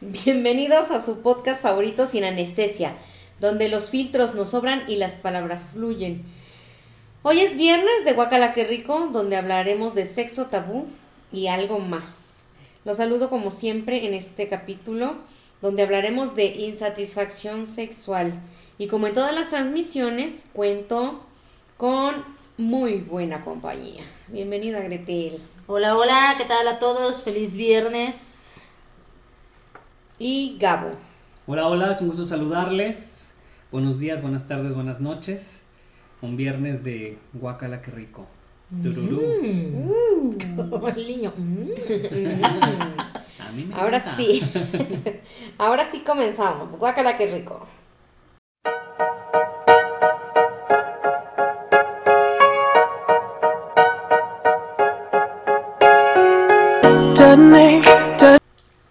Bienvenidos a su podcast favorito sin anestesia, donde los filtros nos sobran y las palabras fluyen. Hoy es viernes de Guacala que rico, donde hablaremos de sexo tabú y algo más. Los saludo como siempre en este capítulo, donde hablaremos de insatisfacción sexual. Y como en todas las transmisiones, cuento con muy buena compañía. Bienvenida, Gretel. Hola, hola, ¿qué tal a todos? Feliz viernes. Y Gabo. Hola, hola, es un gusto saludarles. Buenos días, buenas tardes, buenas noches. Un viernes de Guacala, qué rico. Tururú. Como el niño. Mm. A mí me Ahora gusta. sí. Ahora sí comenzamos. Guacala, qué rico.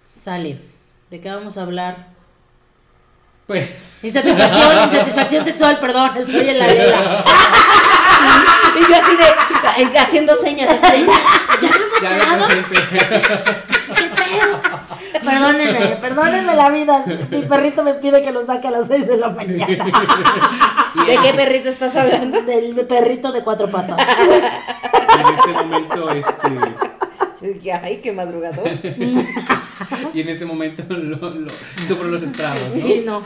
Sale. ¿De qué vamos a hablar? Pues, Insatisfacción, insatisfacción sexual, perdón, estoy en la lela. Y yo así de, eh, haciendo señas, así de, ya hemos ya quedado, lo siempre. ¿qué pedo? Perdónenme, perdónenme la vida. Mi perrito me pide que lo saque a las 6 de la mañana. ¿De qué perrito estás hablando? Del perrito de cuatro patas. En este momento, este, Yo dije, ay, qué madrugador. y en este momento lo, lo- sufro los estragos, ¿no? Sí, no.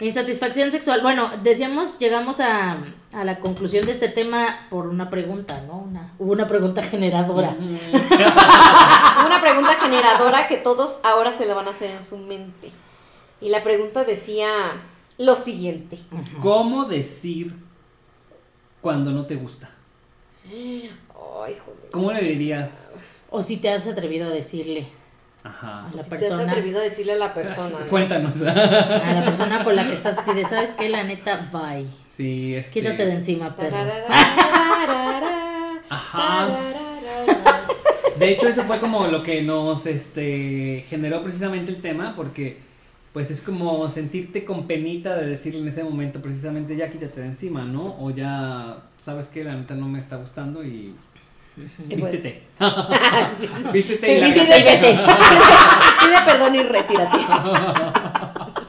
Insatisfacción sexual. Bueno, decíamos, llegamos a, a la conclusión de este tema por una pregunta, ¿no? Una, hubo una pregunta generadora. Una pregunta generadora que todos ahora se la van a hacer en su mente. Y la pregunta decía lo siguiente. ¿Cómo decir cuando no te gusta? Ay, joder. ¿Cómo le dirías? O si te has atrevido a decirle Ajá. a la Si te has persona, atrevido a decirle a la persona. ¿no? Cuéntanos. a la persona con la que estás así de, ¿sabes qué? La neta, bye. Sí, este. Quítate de encima, perro. Ajá. De hecho, eso fue como lo que nos este, generó precisamente el tema, porque pues es como sentirte con penita de decirle en ese momento precisamente ya quítate de encima, ¿no? O ya, ¿sabes qué? La neta no me está gustando y... Pues- Vístete. Vístete y Vístete y vete. Pide perdón y retírate.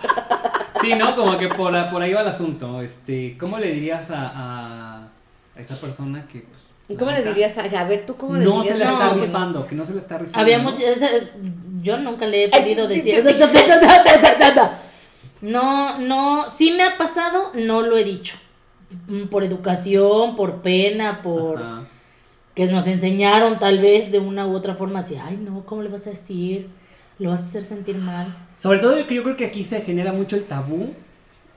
Sí, ¿no? Como que por, ahí va el asunto. Este, ¿Cómo le dirías a, a, esa persona que... Pues, ¿Y cómo le dirías a, a ver tú cómo le No dirías se la a- está No, rifando, que no se la está rifando. Habíamos, ¿no? yo nunca le he pedido decir. No, no, sí me ha pasado, no lo he dicho. Mm, Por educación, por pena, por Ajá. Que nos enseñaron tal vez de una u otra forma así, ay no, ¿cómo le vas a decir? Lo vas a hacer sentir mal. Sobre todo yo creo que aquí se genera mucho el tabú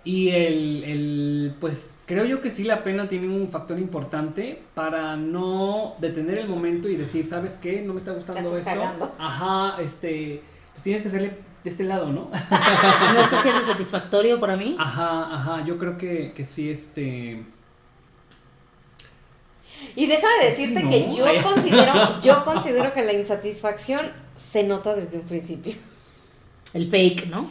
y el, el, pues creo yo que sí la pena tiene un factor importante para no detener el momento y decir, ¿sabes qué? No me está gustando esto. Ajá, este, pues tienes que hacerle de este lado, ¿no? ¿No está siendo satisfactorio para mí? Ajá, ajá, yo creo que, que sí, este... Y déjame decirte No. que yo considero, yo considero que la insatisfacción se nota desde un principio. El fake, ¿no?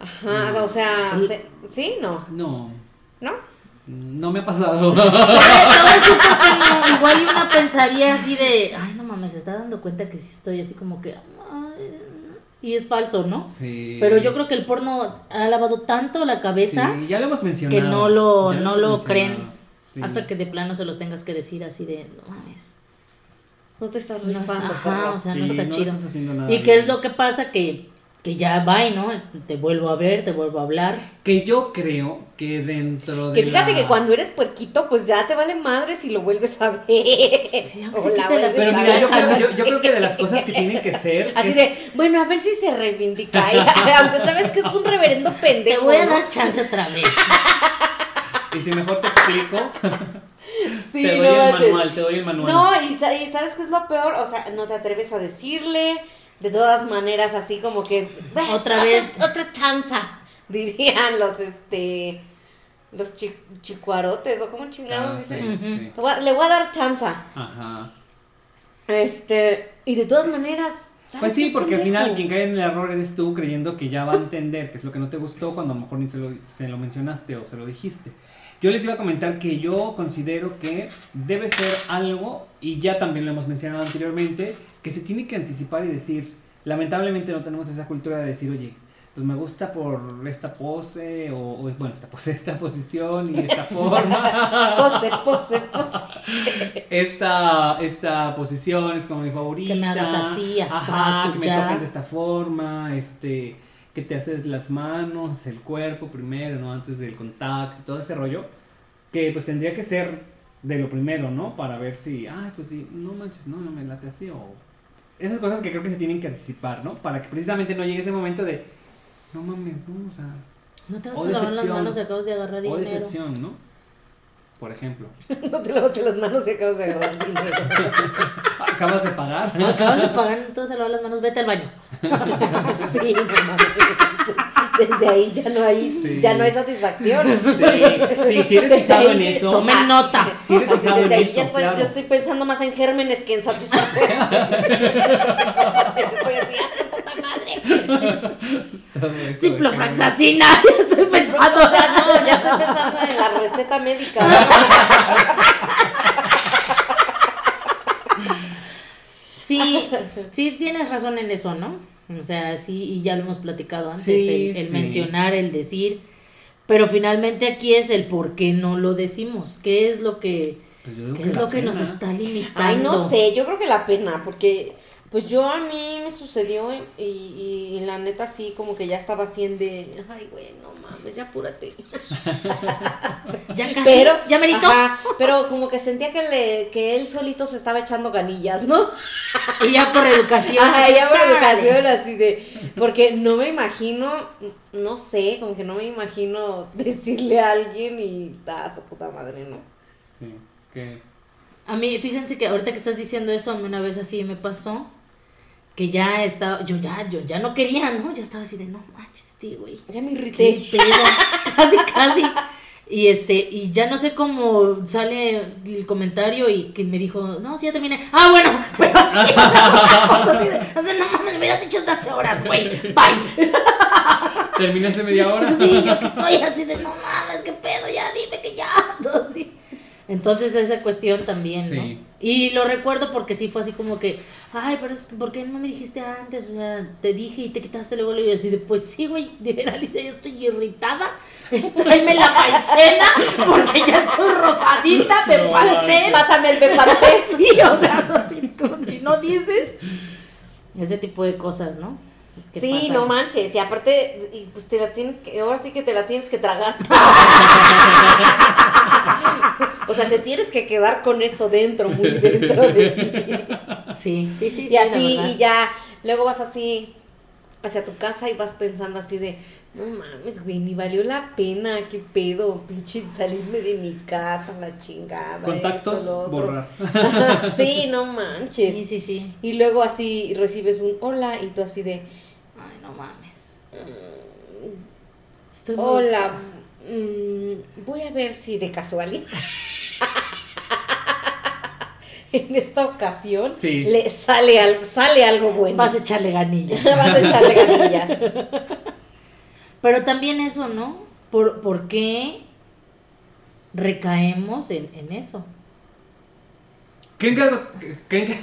Ajá, o sea, El- se- sí, no, No, ¿no? no me ha pasado. Te voy a decir por qué no. Igual y una pensaría así de, ay, no mames, se está dando cuenta que sí estoy así como que. ay, y es falso, ¿no? Sí. Pero yo creo que el porno ha lavado tanto la cabeza Sí, ya lo hemos mencionado. que no lo, no lo mencionado, creen. Sí. Hasta que de plano se los tengas que decir así de, no mames. No te estás No, rifando. ajá, o sea, Sí, no está no chido. estás haciendo nada ¿Y qué es lo que pasa? Que, que ya va, ¿no? Te vuelvo a ver, te vuelvo a hablar. Que yo creo que dentro de Que fíjate la- que cuando eres puerquito, pues ya te vale madre si lo vuelves a ver. Sí, O la Pero mira, yo creo, yo, yo creo que de las cosas que tienen que ser. Así es- de, bueno, a ver si se reivindica. Aunque sabes que es un reverendo Te pendejo. voy a dar chance otra vez. Y si mejor te explico, Sí, te doy no el manual, te doy el manual. No, y, sa- y ¿sabes qué es lo peor? O sea, no te atreves a decirle. De todas maneras, así como que. Otra vez. Otra chanza. Dirían los, este. Los chi- chicuarotes, o como chingados Ah, dicen. sí. Le voy a- Le voy a dar chanza. Ajá. Este. Y de todas maneras. ¿sabes Pues sí, porque al final quien cae en el error eres tú creyendo que ya va a entender que es lo que no te gustó cuando a lo mejor ni se lo, se lo mencionaste o se lo dijiste. Yo les iba a comentar que yo considero que debe ser algo, y ya también lo hemos mencionado anteriormente, que se tiene que anticipar y decir, lamentablemente no tenemos esa cultura de decir, oye, pues me gusta por esta pose, o, o, bueno, esta pose, esta posición y esta forma. Pose, pose, pose. esta, esta posición es como mi favorita. Que me hagas así, Ajá, asá, que me toquen de esta forma, este, que te haces las manos, el cuerpo primero, ¿no? Antes del contacto, todo ese rollo. Que pues tendría que ser de lo primero, ¿no? Para ver si, ay, pues sí, no manches, no, no me late así, o... Esas cosas que creo que se tienen que anticipar, ¿no? Para que precisamente no llegue ese momento de, no mames, no, o sea, No te vas O a lavar las manos acabas de agarrar o dinero. decepción, ¿no? Por ejemplo, No te lavaste las manos y acabas de agarrar dinero. acabas de pagar. Acabas de pagar, entonces a lavar las manos, vete al baño. Sí, no mames. Desde ahí ya no hay, Sí. ya no hay satisfacción. Sí, sí, si eres fijado en eso. tomen nota. Si eres en Desde ahí eso, ya estoy, claro. yo estoy pensando más en gérmenes que en satisfacer. estoy haciendo, puta madre. Ciprofloxacina, ya estoy pensando. Ya no, ya estoy pensando en la receta médica. Sí, sí tienes razón en eso, ¿no? O sea, sí, y ya lo hemos platicado antes, Sí, el, el sí. mencionar, el decir, pero finalmente aquí es el por qué no lo decimos, qué es lo que, Pues qué que es lo que nos está limitando. Ay, no sé, yo creo que la pena, porque pues yo a mí me sucedió y, y, y la neta sí, como que ya estaba así en de, ay, güey, no mames, ya apúrate. Ya casi, Pero, ya merito. ajá, pero como que sentía que, le, que él solito se estaba echando ganillas, ¿no? Y ya por educación. Ajá, así, ya por educación, así de, porque no me imagino, no sé, como que no me imagino decirle a alguien y, ah, su puta madre, ¿no? Sí, que A mí, fíjense que ahorita que estás diciendo eso, a mí una vez así me pasó, que ya estaba, yo ya, yo ya no quería, ¿no? Ya estaba así de, no manches, este güey. Ya me ¿Qué irrité. pedo? casi, casi. Y este, y ya no sé cómo sale el comentario y que me dijo, no, sí, ya terminé. Ah, bueno, pero así, o sea, cosa así de, o sea, no mames, me hubieras dicho hace horas, güey. Bye. termina hace media hora. Sí, yo que estoy así de, no mames, qué pedo, ya dime que ya. Todo así. Entonces esa cuestión también, ¿no? Sí. Y lo recuerdo porque sí fue así como que, ay, pero es, ¿por qué no me dijiste antes? O sea, te dije y te quitaste luego y yo así de, pues sí, güey, de Alicia, yo estoy irritada. Tráeme la paisena porque ya estoy rosadita, me No palpé. Pásame el bepantés. Sí, o sea, así como que no dices. Ese tipo de cosas, ¿no? Sí, no manches, y aparte, y pues te la tienes que, ahora sí que te la tienes que tragar. o sea, te tienes que quedar con eso dentro, muy dentro de ti. Sí, sí, sí. y sí, así, y ya, luego vas así hacia tu casa y vas pensando así de, no mames, güey, ni valió la pena, qué pedo, pinche salirme de mi casa, la chingada. Contactos, esto, lo otro. borrar. sí, no manches. Sí, sí, sí. Y luego así recibes un hola y tú así de, no mames. Estoy muy- Hola, mm, voy a ver si de casualidad en esta ocasión Sí. le sale, al- sale algo bueno. Vas a echarle ganillas. Vas a echarle ganillas. Pero también eso, ¿no? ¿Por, por qué recaemos en, en eso? ¿Creen que creen que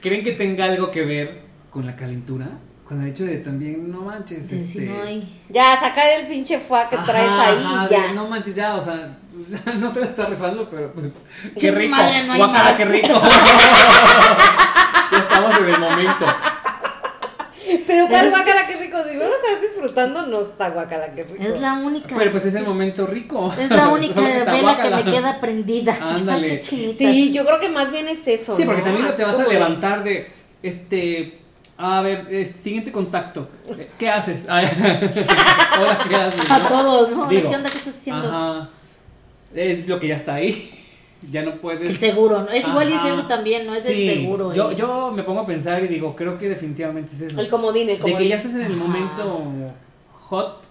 ¿Creen que tenga algo que ver con la calentura? Con el hecho de también no manches, si este no hay. Ya, sacar el pinche fuá que Ajá, traes ahí ajá, ya. de, no manches ya, o sea, ya no se la está rifando, pero pues qué rico. madre, no hay Guácala, más. qué rico. ya estamos en el momento. Pero cuál Es- guacala qué rico. Si no lo estás disfrutando, no está guacala qué rico. Es la única. Pero pues es el momento rico. Es la única vela que me queda prendida. Ándale. Sí, yo creo que más bien es eso. Sí, porque ¿no? también no Así te vas a levantar de este a ver, este, siguiente contacto. Eh, ¿Qué haces? Ay, Hola, ¿qué haces? A no? todos, ¿no? Digo, ¿Qué onda? ¿Qué estás haciendo? Ajá. Es lo que ya está ahí. Ya no El puedes. seguro, ¿no? Igual y es eso también, ¿no? Es el Sí, seguro. Yo, el- yo me pongo a pensar y digo, creo que definitivamente es eso. El comodín, el de comodín. que ya estás en el Ajá. momento hot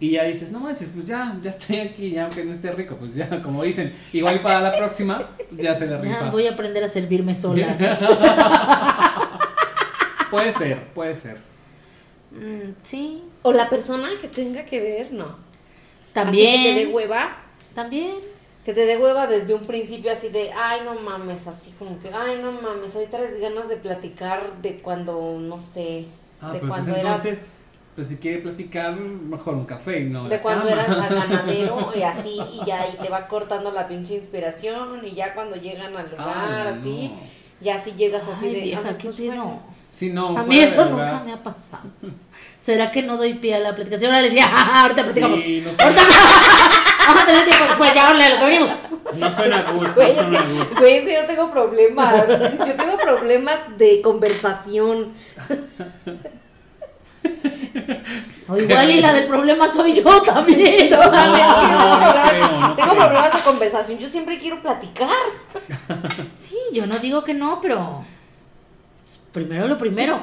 y ya dices, no manches, pues ya, ya estoy aquí, ya aunque no esté rico, pues ya, como dicen, igual para la próxima, ya se la rifa. Ya voy a aprender a servirme sola. Puede ser, puede ser. Mm, sí, O la persona que tenga que ver, no. también. Así que te dé hueva, También. Que te dé hueva desde un principio así de, ay, no mames, así como que, ay, no mames, hoy traes ganas de platicar de cuando, no sé, Ah, de pero pues cuando eras... entonces, pues si quiere platicar, mejor un café, ¿no? De la cuando cama. eras ganadero y así, y ya, y te va cortando la pinche inspiración, y ya cuando llegan al lugar, Ay, así, no. ya así llegas así Ay, de. vieja, "Ay, qué pues, bueno". Sí, no. A mí eso lugar. nunca me ha pasado. ¿Será que no doy pie a la platicación? Ahora le decía, "Ah, ahorita platicamos. Sí, no sé. ahorita vamos a tener tiempo después, ya lo. No suena good, no Güey, es suena que, good. güey, es que yo tengo problemas. Yo tengo problemas de conversación. O igual y la del problema soy yo también. No mames, no problemas- no tengo problemas de conversación. Yo siempre quiero platicar. Sí, yo no digo que no, pero pues, primero lo primero.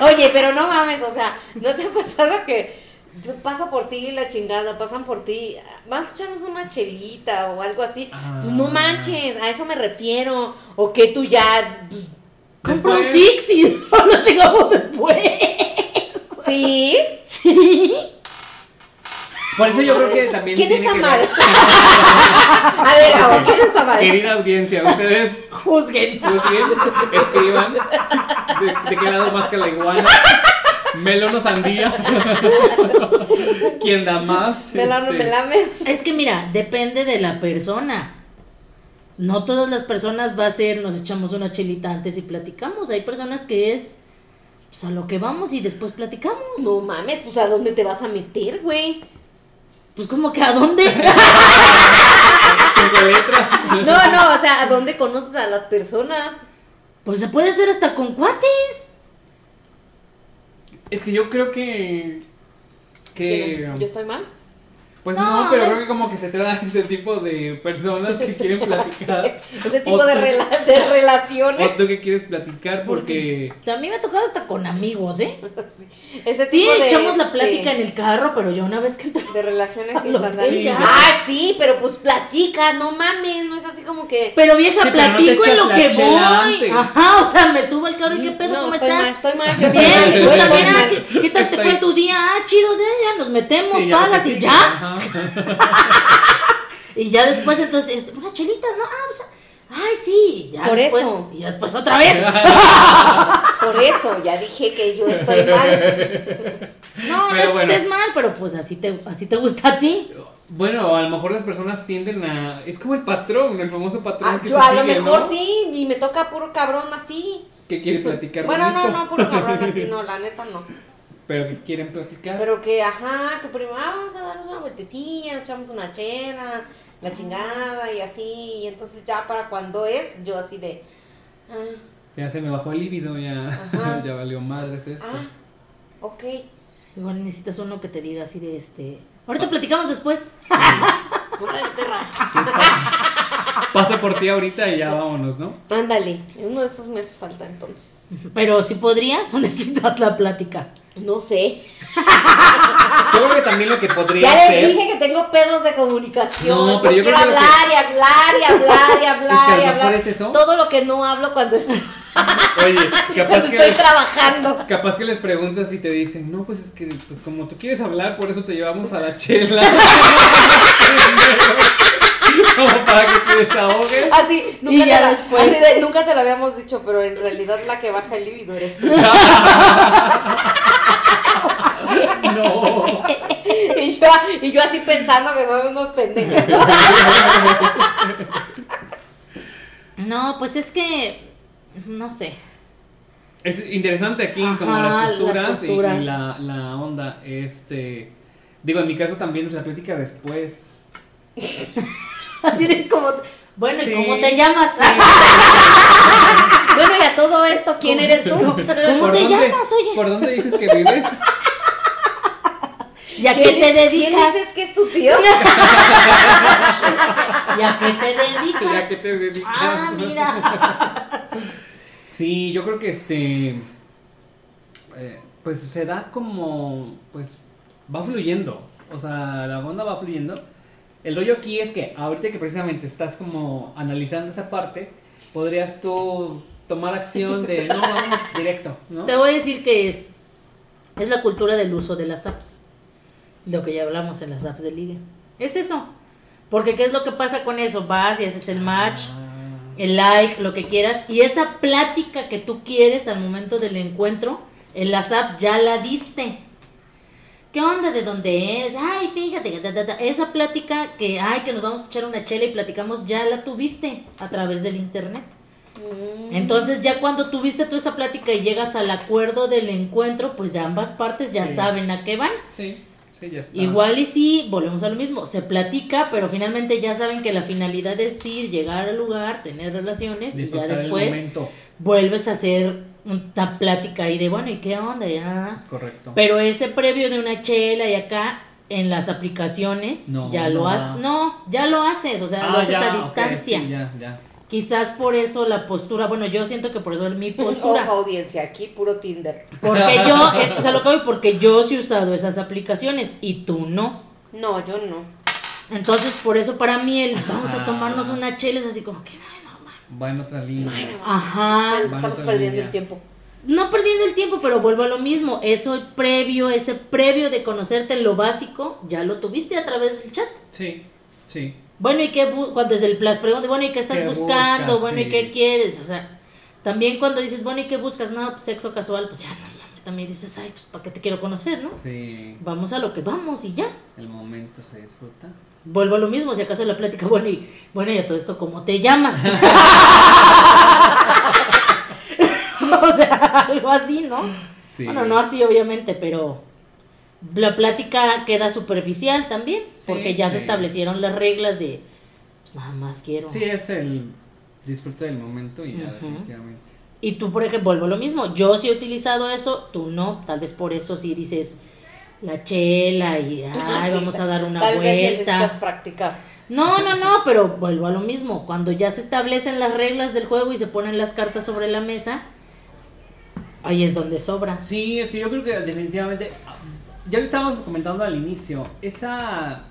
Oye, pero no mames, o sea, ¿no te ha pasado que yo paso por ti la chingada, pasan por ti, vas a echarnos una chelita o algo así? Pues no Ah. manches, a eso me refiero. O que tú ya, pues, Compra un Six y lo chingamos después. sí. Sí. Por eso yo creo que también ¿Quién tiene está que mal? ver- A ver, ahora, ¿quién está mal? Querida audiencia, ustedes Juzguen. juzguen, escriban de, de qué lado más que la iguana. Melón o sandía. ¿Quién da más? Me la no Este, me lames. Es que mira, depende de la persona. No todas las personas va a ser, nos echamos una chelita antes y platicamos. Hay personas que es pues, a lo que vamos y después platicamos. No mames, pues ¿a dónde te vas a meter, güey? Pues como que a dónde. No, no, o sea, ¿a dónde conoces a las personas? Pues se puede hacer hasta con cuates. Es que yo creo que. Que. ¿Yo estoy mal? Pues No, no, pero es- creo que como que se te da ese tipo de personas que quieren platicar. Ese tipo de, rela- de relaciones. O tú que quieres platicar porque. A mí me ha tocado hasta con amigos, ¿eh? Ese Sí, de, echamos la este, plática en el carro, pero yo una vez que De relaciones instantáneas. ya. Ah, sí, pero pues platica, no mames, no es así como que. Pero vieja, Sí, pero no te platico en lo que voy. antes. Ajá, o sea, me subo al carro y qué pedo, No, ¿cómo estoy estás? mal, estoy mal, yo estoy Bien, mal, estoy ah, mal. ¿qué, qué tal te fue tu día? Ah, chido, ya, ya, nos metemos, Sí, pagas y ya. Ajá. Y ya después, entonces, este, una chelita, ¿no? Ah, pues, ay, sí, ya Por después, eso. y después otra vez. Por eso, ya dije que yo estoy mal. No, no es que estés mal, pero pues así te, así te gusta a ti. Bueno, a lo mejor las personas tienden a. Es como el patrón, el famoso patrón Ah, que yo se a lo mejor ¿no? sí, y me toca puro cabrón así. Que quiere platicar Bueno, no, no, puro cabrón así, no, la neta no. Pero que quieren platicar. Pero que, ajá, que primero ah, vamos a darnos una vueltecilla, nos echamos una chela, la chingada y así. Y entonces ya para cuando es, yo así de. Ah, Ya se me bajó el líbido, ya, ya valió madres esto. ah, ok. Igual necesitas uno que te diga así de este. Ahorita platicamos después. Órale, perra. Paso por ti ahorita y ya vámonos, ¿no? Ándale, uno de esos meses falta entonces. Pero si podrías o necesitas la plática. No sé. Yo creo que también lo que podría Ya les ser. dije que tengo pedos de comunicación. No, pero yo quiero creo que hablar y hablar y hablar y hablar a lo y hablar. es eso. Todo lo que no hablo cuando estoy, Oye, capaz cuando que, estoy les, trabajando. capaz que les preguntas y te dicen, no, pues es que pues como tú quieres hablar, por eso te llevamos a la chela. como para que te desahogues. Así, nunca, Y te ya la- después- así de, nunca te lo habíamos dicho, pero en realidad la que baja el líbido eres tú. No. Y yo, y yo así pensando que son unos pendejos. No, pues es que. No sé. Es interesante aquí como Ajá, las las posturas, y- posturas. Y, la, la onda. Este. Digo, en mi caso también es la plática después. Así de como. Bueno, Sí. ¿y cómo te llamas? Bueno, y a todo esto, ¿quién eres tú? ¿Cómo ¿Por te dónde- llamas, oye? ¿Por dónde dices que vives? ¿Y a qué ¿Quién, te ¿Quién dedicas? dices que es tu tío? ¿Y a qué te dedicas? ¿Ya que te dedicas? Ah, mira. Sí, yo creo que este. eh, pues se da como. Pues va fluyendo. O sea, la onda va fluyendo. El rollo aquí es que ahorita que precisamente estás como analizando esa parte, podrías tú tomar acción de no, vamos directo, ¿no? Te voy a decir que es. Es la cultura del uso de las apps. Lo que ya hablamos en las apps de ligue. Es eso. Porque ¿qué es lo que pasa con eso? Vas y haces el match, el like, lo que quieras. Y esa plática que tú quieres al momento del encuentro, en las apps ya la diste. ¿Qué onda? ¿De dónde eres? Ay, fíjate. que ta, ta, ta. Esa plática que, ay, que nos vamos a echar una chela y platicamos, ya la tuviste a través del internet. Entonces ya cuando tuviste tú esa plática y llegas al acuerdo del encuentro, pues de ambas partes ya Sí. saben a qué van. Sí, sí, ya está. Igual y sí, volvemos a lo mismo, se platica, pero finalmente ya saben que la finalidad es ir, llegar al lugar, tener relaciones y ya después vuelves a hacer una plática ahí de, bueno, ¿y qué onda? Ya. Es correcto. Pero ese previo de una chela y acá en las aplicaciones No, ya no lo haces, no, ya lo haces, o sea, Ah, lo haces ya, a distancia. sí, ya, ya. Quizás por eso la postura, bueno, yo siento que por eso mi Ojo, postura. audiencia, aquí puro Tinder. Porque yo, es que a lo voy, porque yo sí he usado esas aplicaciones y tú no. No, yo no. Entonces, por eso para mí el vamos a Ah. tomarnos una chela es así como que. Va en otra línea. Ajá. Estamos perdiendo línea. el tiempo. No perdiendo el tiempo, pero vuelvo a lo mismo. Eso previo, ese previo de conocerte lo básico, ya lo tuviste a través del chat. Sí, sí. Bueno, ¿y qué? Cuando desde el plus pregunta, bueno, ¿y qué estás ¿Qué buscando? buscas? bueno, ¿y qué quieres? O sea, también cuando dices, bueno, ¿y qué buscas? No, pues sexo casual, pues ya no mames, también dices, ay, pues ¿para qué te quiero conocer, no? Sí. Vamos a lo que vamos y ya. El momento se disfruta. Vuelvo a lo mismo, si acaso la plática, bueno, y bueno, y a todo esto, ¿cómo te llamas? o sea, algo así, ¿no? Sí. Bueno, no así, obviamente, pero la plática queda superficial también, Sí, porque ya se establecieron las reglas de, pues nada más quiero. Sí, es el disfrute del momento y ya, definitivamente. Y tú, por ejemplo, vuelvo a lo mismo, yo sí he utilizado eso, tú no, tal vez por eso sí dices la chela y, ay, Sí, vamos a dar una Tal vez necesitas vuelta. practicar. No, no, no, pero vuelvo a lo mismo. Cuando ya se establecen las reglas del juego y se ponen las cartas sobre la mesa, ahí es donde sobra. Sí, es que yo creo que definitivamente, ya lo estábamos comentando al inicio, esa,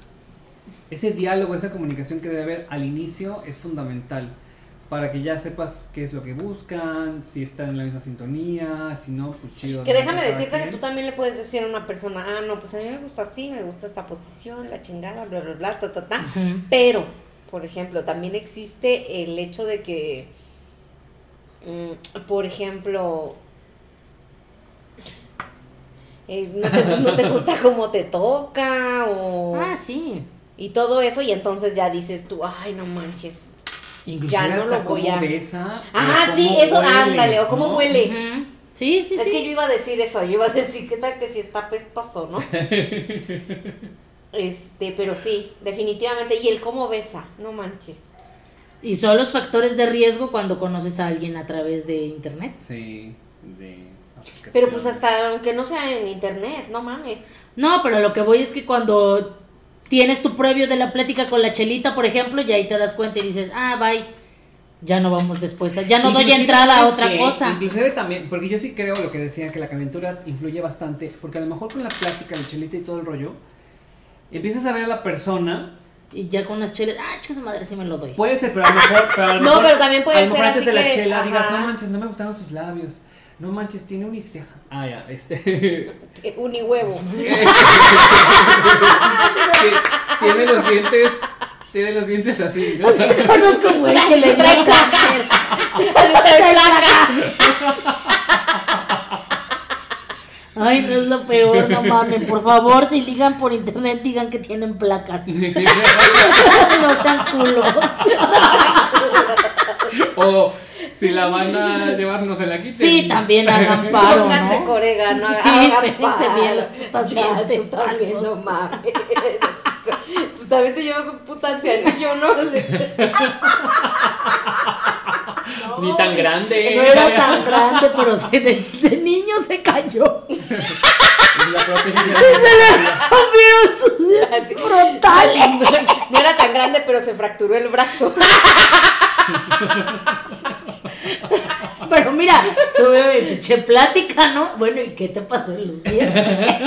ese diálogo, esa comunicación que debe haber al inicio es fundamental para que ya sepas qué es lo que buscan, si están en la misma sintonía, si no, pues chido. Que déjame decirte que tú también le puedes decir a una persona, ah, no, pues a mí me gusta así, me gusta esta posición, la chingada, bla, bla, bla, ta, ta, ta. Pero, por ejemplo, también existe el hecho de que, mm, por ejemplo, eh, no, te, no te gusta cómo te toca o... Ah, sí. Y todo eso, y entonces ya dices tú, ay, no manches. Inclusive ya no hasta lo voy cómo a- besa. Ah, o sí, cómo eso, huele, ándale, o cómo ¿no? huele. Ujú. Sí, sí, es sí. que yo iba a decir eso, yo iba a decir, ¿qué tal que si está pestoso, no? este, pero sí, definitivamente. Y el cómo besa, no manches. Y son los factores de riesgo cuando conoces a alguien a través de internet. Sí, de aplicación. Pero pues hasta aunque no sea en internet, no mames. No, pero lo que voy es que cuando tienes tu previo de la plática con la chelita, por ejemplo, y ahí te das cuenta y dices, ah, bye, ya no vamos después, ya no doy entrada a ¿sabes otra cosa. Inclusive también, porque yo sí creo lo que decían, que la calentura influye bastante, porque a lo mejor con la plática, la chelita y todo el rollo, empiezas a ver a la persona, Y ya con las chelas, ah, chica su madre, sí me lo doy. puede ser, pero a lo mejor, pero a lo No, mejor- pero también puede a lo mejor ser antes así de la que- chela digas, no manches, no me gustaron sus labios, no manches, tiene uniceja. Ah, ya, este, Unihuevo. tiene los dientes, tiene los dientes así, ¿no? Así conozco un güey que le trae cáncer. Trae placa. Ay, no es lo peor, no mames. Por favor, si ligan por internet, digan que tienen placas. No sean culos. o si la van a llevar, no se la quiten. Sí, también hagan paro, Pónganse ¿no? corega, Sí, hagan paro. bien los putas Ya, dientes tú también, falsos. no mames. Pues también te llevas un puta ancianillo, ¿no? Ni tan grande. No era tan grande, pero de, de niño se cayó. La- Se le rompieron sus frontales. No era tan grande, pero se fracturó el brazo. Pero mira, tuve mi pinche plática, ¿no? Bueno, ¿y qué te pasó en los dientes?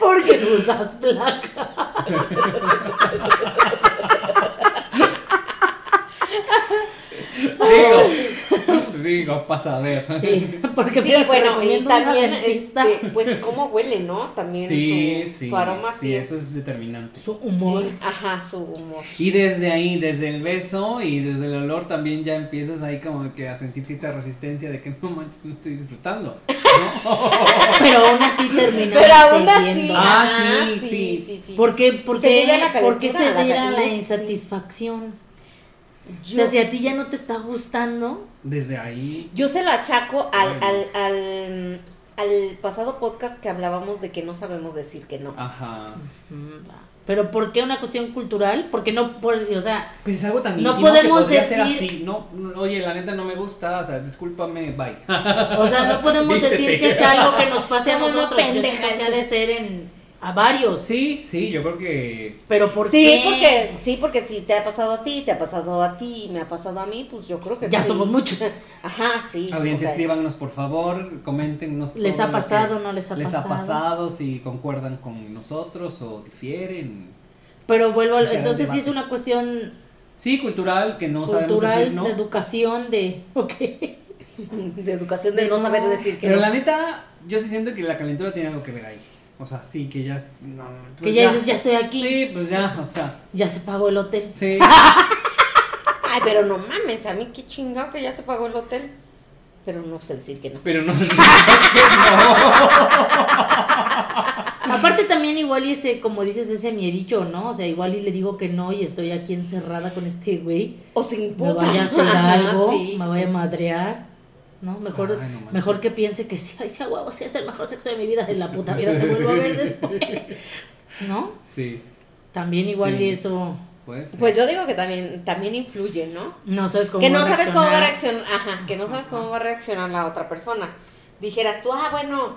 Porque usas placa. Digo, pasa a ver. Sí, porque Sí, bueno, y también, este, pues, cómo huele, ¿no? También Sí, su, sí. su aroma sí, sí eso es determinante. Su humor. Ajá, su humor. Y desde ahí, desde el beso y desde el olor también ya empiezas ahí como que a sentir cierta resistencia de que no manches, no estoy disfrutando. ¿no? Pero aún así terminamos Pero aún así. Ah, sí, sí. sí, sí. ¿Por qué, por Se qué, debe a la la insatisfacción? Yo, O sea, si a ti ya no te está gustando, Desde ahí. yo se lo achaco al, Bueno. al, al, al pasado podcast que hablábamos de que no sabemos decir que no. Ajá. pero ¿por qué una cuestión cultural? Porque no, por, o sea, Pero es algo tan No podemos que decir- así. No, oye, la neta no me gusta, o sea, discúlpame, bye. o sea, no podemos decir que es algo que nos pase a No, no, nosotros. Que de ser en a varios. Sí, sí, yo creo que. Pero ¿por Sí, qué? porque, sí, porque si te ha pasado a ti, te ha pasado a ti me ha pasado a mí, pues yo creo que Ya sí. somos muchos. Ajá, sí. Audiencia, o sea, escríbanos por favor, coméntenos. ¿Les ha pasado, no les ha les pasado? ha pasado, si concuerdan con nosotros o difieren. Pero vuelvo a, entonces sí es una cuestión Sí, cultural, que no sabemos cultural, decir no. de educación, de ok. De educación, de De no no. saber decir que Pero no. la neta, yo sí siento que la calentura tiene algo que ver ahí. O sea, sí, que ya. es- No, que pues ya dices, ya estoy aquí, Sí, pues ya, o sea. ya se pagó el hotel. Sí. Ay, pero no mames, a mí qué chingado que ya se pagó el hotel. Pero no sé decir que no. Pero no sé. Aparte también igual y ese, como dices, ese miedillo, ¿no? O sea, igual y le digo que no y estoy aquí encerrada con este güey. O se Me imputa. vaya a hacer algo, sí, me sí. vaya a madrear. ¿No? Mejor, Ay, no manches. mejor que piense que sí, ay, sí, huevo, sí es el mejor sexo de mi vida, en la puta vida te vuelvo a ver después. ¿No? Sí, También igual Sí. y eso, pues. Pues yo digo que también, también influye, ¿no? no sabes cómo que no va a sabes cómo va a reaccionar. ajá, que no sabes cómo va a reaccionar la otra persona. Dijeras tú, ah, bueno,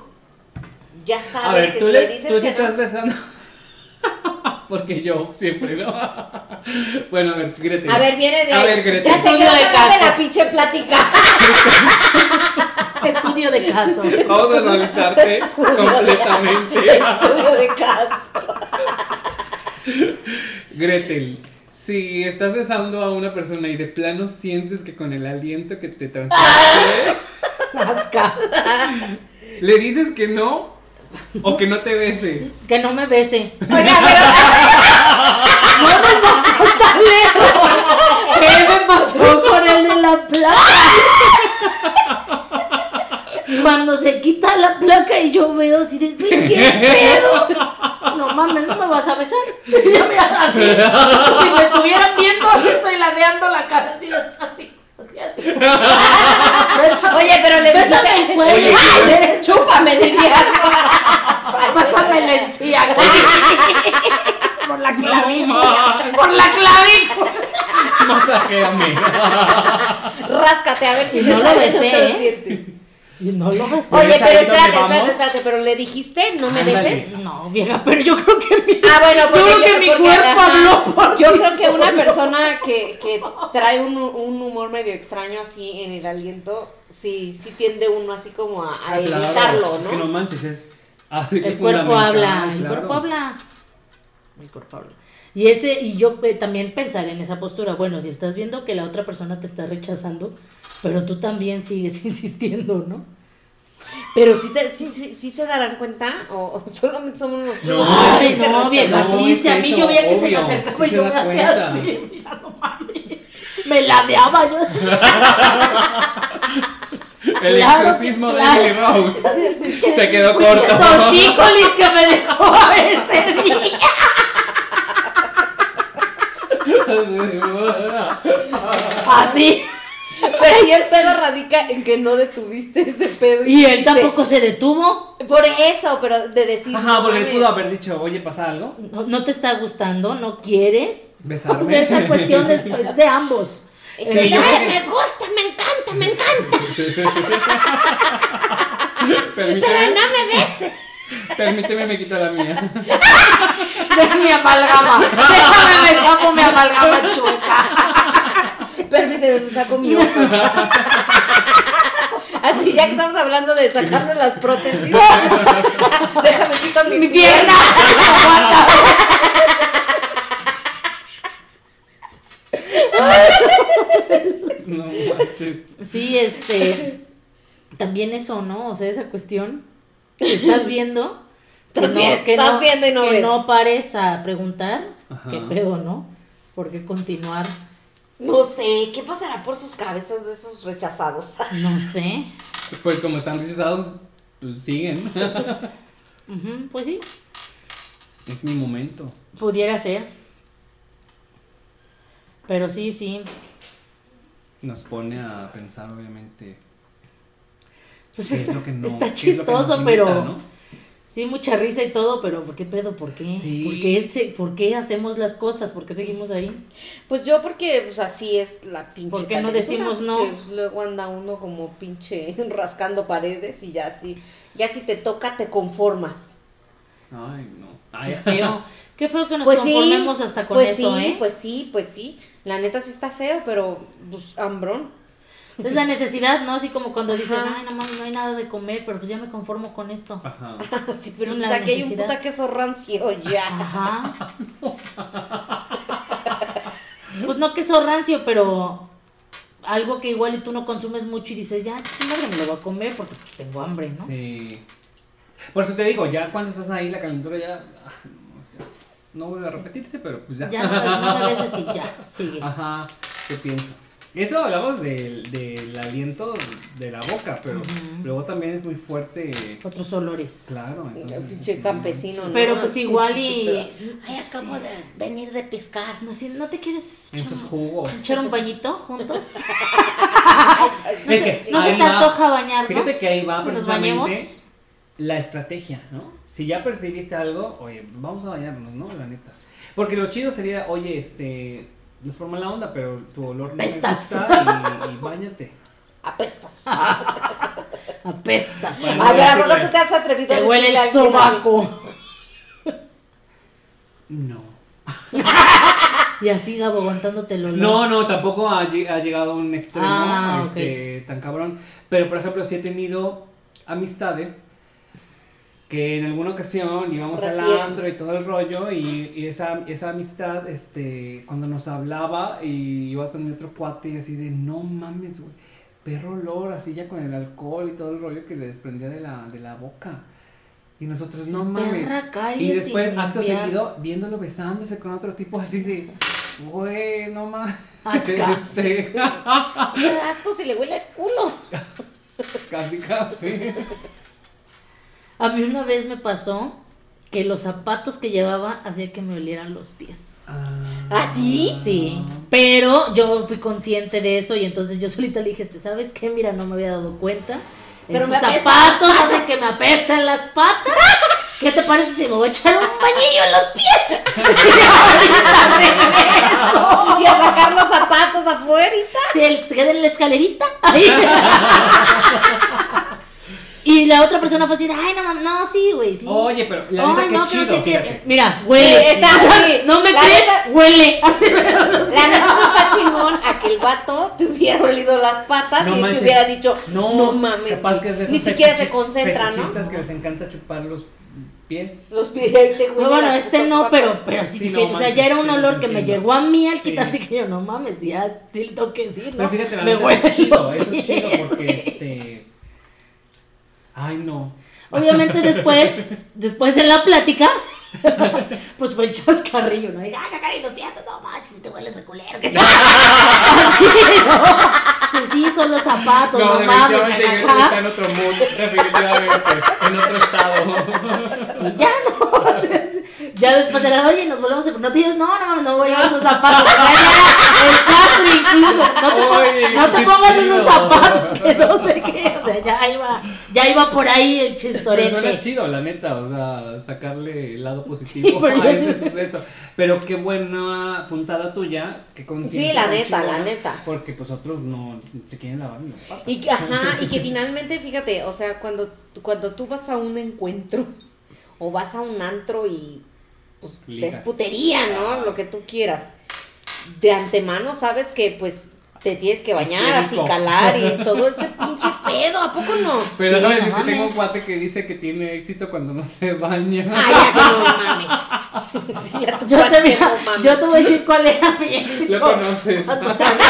ya sabes A ver, que tú, si le, le dices tú sí que estás no, besando. Porque yo siempre, ¿no? bueno, a ver, Gretel. A ver, viene de A ver, Gretel. Ya sé que Estudio vas de la pinche plática. Estudio de caso. Vamos a analizarte completamente. Estudio de caso. Gretel, si estás besando a una persona y de plano sientes que con el aliento que te transmite, Asca. le dices que no o que no te bese. Que no me bese. Oiga, pero No nos vamos tan lejos. ¿Qué me pasó con el de la placa? Cuando se quita la placa y yo veo así de, güey, ¿qué pedo? No mames, no me vas a besar. Ya mira, así. Si me estuvieran viendo, así estoy ladeando la cara, así, así, así, así. Bésame, Oye, pero le bésame el cuello. Ay, chúpame, diría. Por la No, clavícula. Por la clavícula. masajéame. Ráscate a ver si Y te no lo besé, otros ¿eh? Y no lo besé. Oye, ¿Sabes pero espérate, espérate, espérate, pero le dijiste, no me Ándale. beses. No, vieja, pero yo creo que mi, Ah, bueno, yo creo que mi cuerpo habló por Yo sí creo que solo. una persona que, que trae un, un humor medio extraño así en el aliento, sí, sí tiende uno así como a, a Ah, claro, evitarlo, Es que no ¿no? manches, es. Así El cuerpo habla, el cuerpo habla. El cuerpo habla. Y ese, y yo eh, también pensar en esa postura. Bueno, si estás viendo que la otra persona te está rechazando, pero tú también sigues insistiendo, ¿no? Pero sí, te, sí, sí, sí se darán cuenta o, o solamente somos nosotros. No, Ay, no, vieja, No, sí, es si a mí eso, yo veía que se me acercaba sí y yo me hacía así, mira, no mames. Me ladeaba yo. El Claro, exorcismo claro. de Emily Rose. Se quedó corto. tortícolis que me dejó ese día. Así. Pero ahí el pedo radica en que no detuviste ese pedo. Y él tampoco se detuvo. Por eso, pero de decir. Ajá, porque él pudo haber dicho, oye, ¿pasa algo? No, no te está gustando, no quieres. Besarme. O sea, esa cuestión es, es de ambos. Ese, Sí, yo "Ay, creo que- me gusta, me encanta, me encanta. Permíteme, Pero no me beses. permíteme, me quito la mía. De mi amalgama. Déjame me saco mi amalgama chueca. Permíteme, me saco mi hoja. Así, ya que estamos hablando de sacarnos las prótesis. Déjame quitar mi, Mi pierna. Aguanta. No manches. Sí, este. También eso, ¿no? O sea, esa cuestión. que estás viendo. que Estás bien- estás viendo y no que ves. no pares a preguntar. Ajá. ¿Qué pedo, no? ¿Por qué continuar? No sé, ¿qué pasará por sus cabezas de esos rechazados? No sé. Pues como están rechazados, pues siguen. Ujú, pues sí, es mi momento. pudiera ser. Pero sí, sí. Nos pone a pensar, obviamente. Pues qué es está, lo que no- está qué es lo que nos chistoso, limita, pero. ¿no? Sí, mucha risa y todo, pero ¿por qué pedo? ¿Por qué? Sí. ¿Por, qué se- ¿Por qué hacemos las cosas? ¿Por qué seguimos ahí? Pues yo porque pues así es la pinche ¿Por qué no decimos no? pues, luego anda uno como pinche rascando paredes y ya así, ya si te toca te conformas. Ay, no. Qué Ay, feo. Qué feo que nos Pues conformemos hasta con pues eso, sí, ¿eh? pues sí, pues sí. La neta sí está feo, pero pues hambrón. Es la necesidad, ¿no? Así como cuando dices, Ajá. ay, no mames, no hay nada de comer, pero pues ya me conformo con esto. Ajá. Sí, pero una pues, aquí hay un puta queso rancio ya. Ajá. Pues no queso rancio, pero algo que igual y tú no consumes mucho y dices, ya, sí, madre, me lo voy a comer porque pues tengo hambre, ¿no? Sí. Por eso te digo, ya cuando estás ahí, la calentura ya. No, vuelve a repetirse, pero pues ya. Ya no, no me ves así, ya, sigue. Ajá, ¿qué pienso? Eso hablamos del, del aliento de la boca, pero luego también es muy fuerte. Otros olores. Claro, entonces. Pinche campesino, ¿no? Pero pues igual y... Ay, acabo de venir de pescar. No, si no te quieres En echar, sus jugos. echar un bañito juntos. No, Es se, que no se te antoja bañarnos. Fíjate que ahí va Nos bañemos. La estrategia, ¿no? Si ya percibiste algo, oye, vamos a bañarnos, ¿no? La neta. Porque lo chido sería, oye, este, no es por mala onda, pero tu olor no me Apestas. gusta y, y bañate. Apestas. Apestas. Bueno, a ver, ¿a poco tú te has atrevido Te a huele el sobaco. No. Y así Gabo aguantándote el olor. No, no, tampoco ha, lle- ha llegado a un extremo Ah, este, tan cabrón. Pero, por ejemplo, sí he tenido amistades que en alguna ocasión íbamos al Refieren. antro y todo el rollo y, y esa, esa amistad, este, cuando nos hablaba y iba con mi otro cuate y así de, no mames, güey, perro olor, así ya con el alcohol y todo el rollo que le desprendía de la, de la boca. Y nosotros, no mames. Y después, acto seguido, viéndolo besándose con otro tipo así de, güey, no mames. Asca. Este, asco si le huele el culo. casi, casi. A mí una vez me pasó que los zapatos que llevaba hacían que me olieran los pies. ¿A ti? Sí, pero yo fui consciente de eso y entonces yo solita le dije, "Este, ¿sabes qué? Mira, no me había dado cuenta. Pero Estos apestan zapatos hacen que me apesten las patas. ¿Qué te parece si me voy a echar un bañillo en los pies? Y ahorita regreso. Y a sacar los zapatos afuera. Si él se queda en la escalerita. Y la otra persona fue así, de, ay, no mames, no, sí, güey, sí. Oye, pero la neta, Ay, qué no, que chido, no sé qué. fíjate. Mira, huele. Sí, está O sea, no me La crees, neta- huele. Así, La neta sí está chingón a que el vato te hubiera olido las patas No y manches. te hubiera dicho, No, no, mames. Capaz que es de Ni esos siquiera se fetichi- concentra, ¿no? fetichistas que les encanta chupar los pies. Los pide ahí te No, bueno, las este putas no, patas. pero, pero sí, Sí, dije, no o sea, manches, ya era un sí, olor que me entiendo. llegó a mí al Sí. quitante que yo, no mames, ya sí le tengo que decir, ¿no? Pero fíjate, la me neta, huelen eso es chido, los eso es chido pies, porque güey. este. Ay, no. Obviamente después, después en la plática, pues fue el chascarrillo, ¿no? Y, ay, ay, los pies, no manches, te huele reculero. que- Así, ¿no? Sí, sí, son los zapatos, no, mames, definitivamente ajá. está en otro mood, definitivamente, en otro estado. Y ya no, o sea. Ya después era, oye, nos volvemos a... No te digas, no, no mames, no voy a llevar esos zapatos. O sea, ya era el cuatro incluso. No te, no te pongas chido. esos zapatos que no sé qué. O sea, ya iba, ya iba por ahí el Pero suena chistorete. chido, la neta, o sea, sacarle el lado positivo pero yo a ese sí- suceso. Pero qué buena puntada tuya, que. Sí, la neta, la chingona, neta. Porque pues otros no se quieren lavar ni las patas. Y que, ajá, y que finalmente, fíjate, o sea, cuando, cuando tú vas a un encuentro o vas a un antro y pues Ligas. desputería, ¿no? Lo que tú quieras. De antemano sabes que pues te tienes que bañar, así calar y todo ese pinche pedo, ¿a poco no? Pero Sí, sabes no que tengo un cuate que dice que tiene éxito cuando no se baña. Ay, ya que no. Dile a tu Yo te, no mames. yo te voy a decir cuál era mi éxito. Lo conoces. Cuando salí-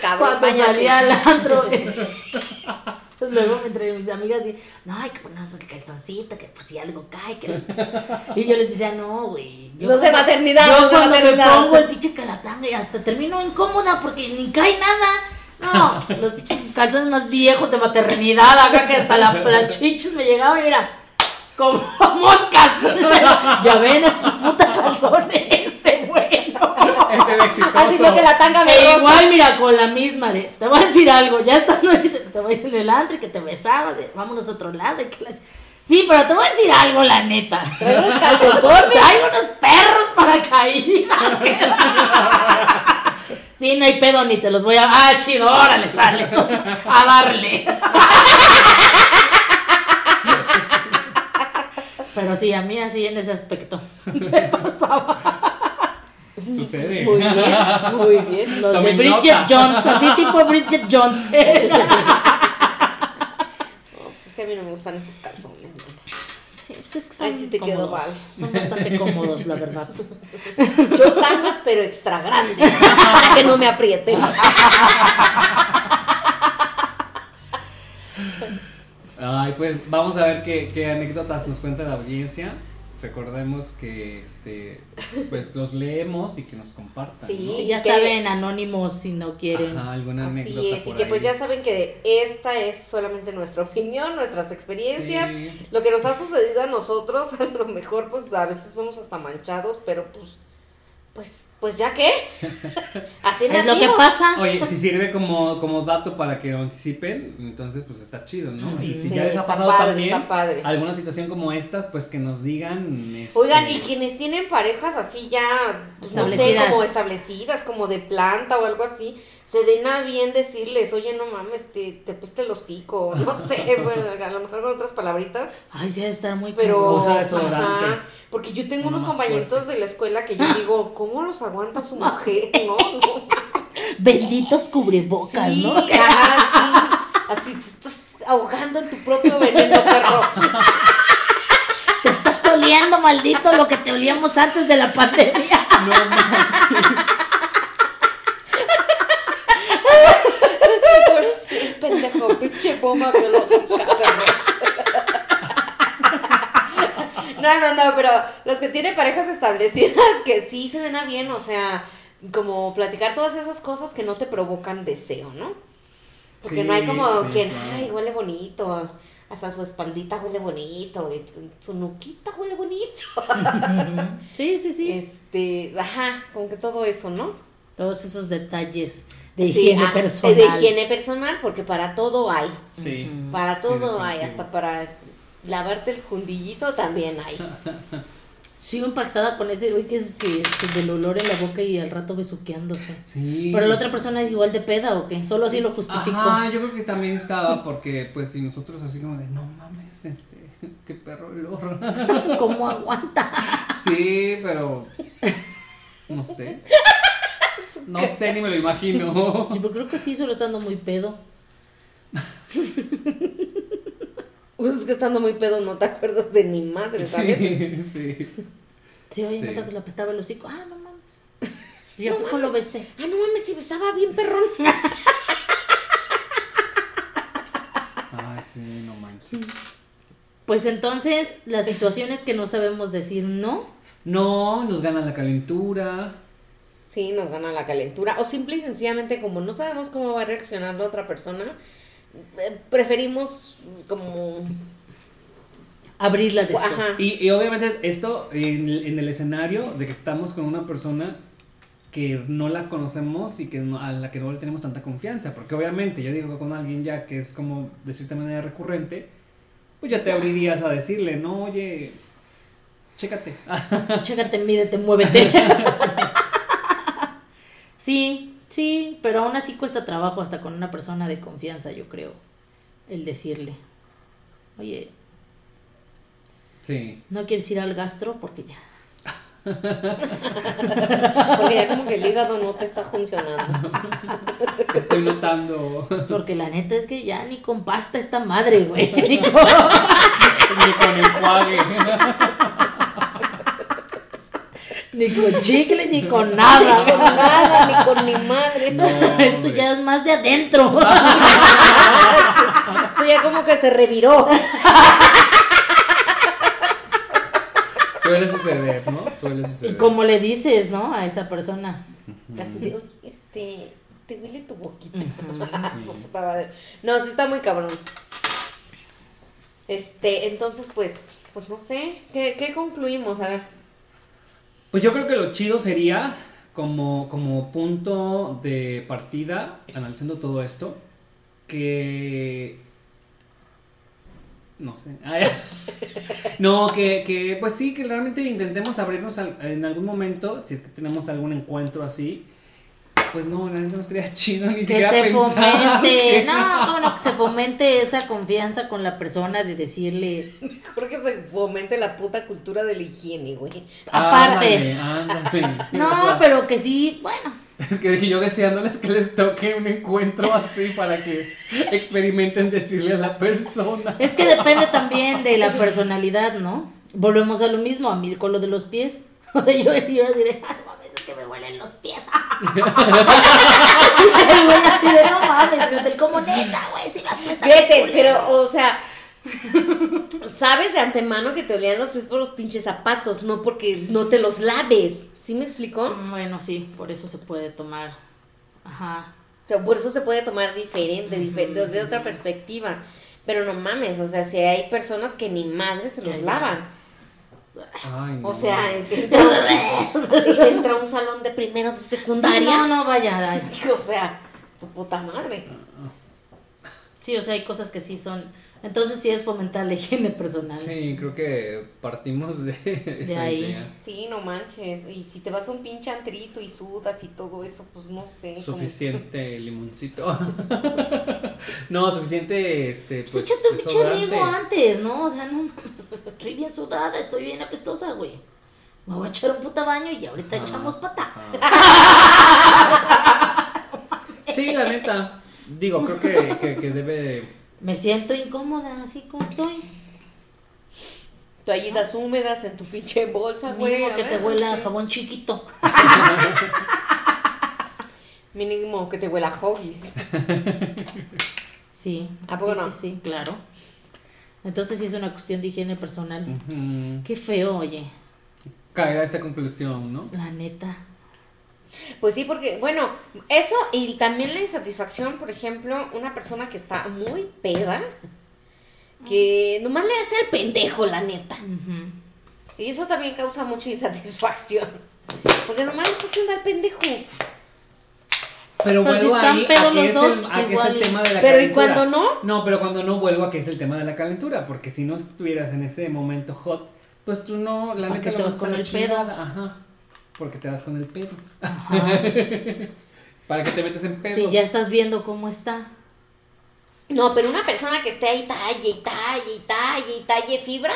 cabrón. Cuando bañate. salía al antro. Entonces luego entre mis amigas y, no, hay que ponernos el calzoncito, que por si algo cae. Que... Y yo les decía, no, güey. yo Los de maternidad, Yo los de cuando me maternidad". pongo el pinche calatanga y hasta termino incómoda porque ni cae nada. No, los pinches calzones más viejos de maternidad, acá que hasta la, las chichis me llegaban y era como moscas. ya ven, es un puta calzón este exitoso. Así lo que la tanga me E rosa. igual, mira, con la misma de, te voy a decir algo, ya estando te voy a ir en el antro y que te besabas, y vámonos a otro lado. y que la- Sí, pero te voy a decir algo, la neta. Traigo unos. Traigo unos perros para caídas. que- Sí, no hay pedo, ni te los voy a... Ah, chido, órale, sale. entonces, a darle. Pero sí, a mí así en ese aspecto me pasaba. Sucede. Muy bien, muy bien. Los de Bridget nota. Jones, así tipo Bridget Jones. No, pues es que a mí no me gustan esos calzones. Sí, pues es que son Ay, sí te quedó cómodos. mal. Son bastante cómodos, la verdad. Yo tangas, pero extra grandes. Para que no me aprieten. Ay, pues vamos a ver qué, qué anécdotas nos cuenta la audiencia. Recordemos que este pues los leemos y que nos compartan. Sí. ¿no? Sí, ya que- saben, anónimos si no quieren. Ajá, alguna anécdota. Es, y por que pues ya saben que esta es solamente nuestra opinión, nuestras experiencias, Sí. lo que nos ha sucedido a nosotros, a lo mejor pues a veces somos hasta manchados, pero pues, pues, pues ya qué, así es lo que pasa. Oye, si sirve como, como dato para que lo anticipen, entonces pues está chido, ¿no? Y si Sí, ya les ha pasado padre, también alguna situación como estas, pues que nos digan. este, Oigan, y quienes tienen parejas así ya, pues, no sé, Establecidas. como establecidas, como de planta o algo así, se den a bien decirles, oye, no mames, te, te pusiste el hocico, no sé, bueno, a lo mejor con otras palabritas, Ay, debe estar muy pero, ajá, porque yo tengo Uno unos compañeritos fuerte. de la escuela que yo digo, ¿cómo los aguanta su mujer, no? no Benditos cubrebocas, sí, ¿no? sí, así te estás ahogando en tu propio veneno, perro. Te estás oliendo, maldito, lo que te olíamos antes de la pandemia. No manches. Sí, pendejo, pinche bomba biológica, perro. No, no, no, pero los que tienen parejas establecidas que sí se den a bien, o sea, como platicar todas esas cosas que no te provocan deseo, ¿no? Porque Sí, no hay como sí, quien, claro. ay, huele bonito, hasta su espaldita huele bonito, y su nuquita huele bonito. Sí, sí, sí. Este, ajá, como que todo eso, ¿no? Todos esos detalles de Sí, higiene ah, personal. De higiene personal, porque para todo hay. Sí. Para Sí, todo hay, hasta para lavarte el jundillito también hay. Sigo impactada con ese güey que es que, que del olor en la boca y al rato besuqueándose. Sí. Pero la otra persona es igual de peda o qué? Solo así lo justifico. Ajá, yo creo que también estaba porque pues si nosotros así como de no mames, este, qué perro olor. ¿Cómo aguanta? Sí, pero no sé. No sé ni me lo imagino. Yo creo que sí, solo estando muy pedo. Pues es que estando muy pedo no te acuerdas de ni madre, ¿sabes? Sí, sí. Sí, oye, Sí. nota que le apestaba el hocico. Ah, no mames. Y a poco lo besé. Ah, no mames, si besaba bien perrón. Ay, sí, no manches. Pues entonces, las situaciones que no sabemos decir no. No, nos gana la calentura. Sí, nos gana la calentura. O simple y sencillamente, como no sabemos cómo va a reaccionar la otra persona, eh, preferimos como... Abrirla después. Ajá. Y, y obviamente esto en, el- en el escenario de que estamos con una persona que no la conocemos y que no- a la que no le tenemos tanta confianza, porque obviamente yo digo con alguien ya que es como de cierta manera recurrente, pues ya te abrirías a decirle, no, oye, chécate. Chécate, mídete, muévete. sí, sí, pero aún así cuesta trabajo hasta con una persona de confianza, yo creo. El decirle, oye, Sí, no quieres ir al gastro porque ya. Porque ya como que el hígado no te está funcionando. estoy notando Porque la neta es que ya ni con pasta esta madre, güey. Ni con, ni con enjuague. Ni con chicle, ni con Ni nada. con nada, ni con mi madre. No, Esto hombre. ya es más de adentro. Esto ya como que se reviró. Suele suceder, ¿no? Suele y suceder. como le dices, ¿no? A esa persona. Así de, oye, este, te huele tu boquita. No, sí está muy cabrón. Este, entonces, pues, pues no sé, ¿qué, qué concluimos? A ver. Pues yo creo que lo chido sería como, como punto de partida, analizando todo esto, que... No sé. No, que, que pues sí, que realmente intentemos abrirnos al- en algún momento, si es que tenemos algún encuentro así. Pues no, la neta no estaría chido ni Que siquiera se fomente, que- no, cómo no, que se fomente esa confianza con la persona de decirle, Mejor que se fomente la puta cultura de la higiene, güey. aparte. Ándale, ándale. O No, pero que sí, bueno, Es que dije yo deseándoles que les toque un encuentro así para que experimenten decirle a la persona. es que depende también de la personalidad, ¿no? Volvemos a lo mismo, a mí con lo de los pies. O sea, yo, yo así de, no mames, es que me huelen los pies. El güey así de, no mames, fíjate, como neta, güey, si Fíjate, culero". pero, o sea, sabes de antemano que te olían los pies por los pinches zapatos, no porque no te los laves. ¿Sí me explicó? Bueno, sí, por eso se puede tomar. Ajá. O sea, por eso se puede tomar diferente, diferente, desde otra perspectiva. Pero no mames, o sea, si hay personas que ni madre se los lavan. Ay, no. O sea, entra, si entra a un salón de primero de Sí, secundaria. no, no, vaya, ay. O sea, su puta madre. Sí, o sea, hay cosas que sí son. Entonces sí es fomentar la higiene personal. Sí, creo que partimos de, esa ahí. idea. Sí, no manches. Y si te vas a un pinche antrito y sudas y todo eso, pues no sé. como- Suficiente limoncito. no, suficiente este Pues, pues, échate un pinche riego antes, ¿no? O sea, no mames. Estoy bien sudada, estoy bien apestosa, güey. Me voy a echar un puta baño y ahorita echamos pata. Sí, la neta. Digo, creo que, que, que debe Me siento incómoda, así como estoy. Toallitas húmedas en tu pinche bolsa, güey. Mínimo que te huela sí. jabón chiquito. Mínimo que te huela a hoggies. Sí. ¿A sí, no? Sí, sí, claro. Entonces sí es una cuestión de higiene personal. Qué feo, oye. caer a esta conclusión, ¿no? La neta. Pues sí, porque, bueno, eso y también la insatisfacción, por ejemplo, una persona que está muy peda, que nomás le hace al pendejo, la neta. Y eso también causa mucha insatisfacción. Porque nomás le está haciendo al pendejo. Pero Pero si están ahí pedos a que los es dos, el, pues a que es el tema de la Pero ¿y cuando no? No, pero cuando no vuelvo a que es el tema de la calentura, porque si no estuvieras en ese momento hot, pues tú no, la ¿Para neta te vas con la el pedo? Ajá. Porque te vas con el pedo. Para que te metes en pedos. Sí, ya estás viendo cómo está. No, pero una persona que esté ahí talle y talle y talle y talle fibra.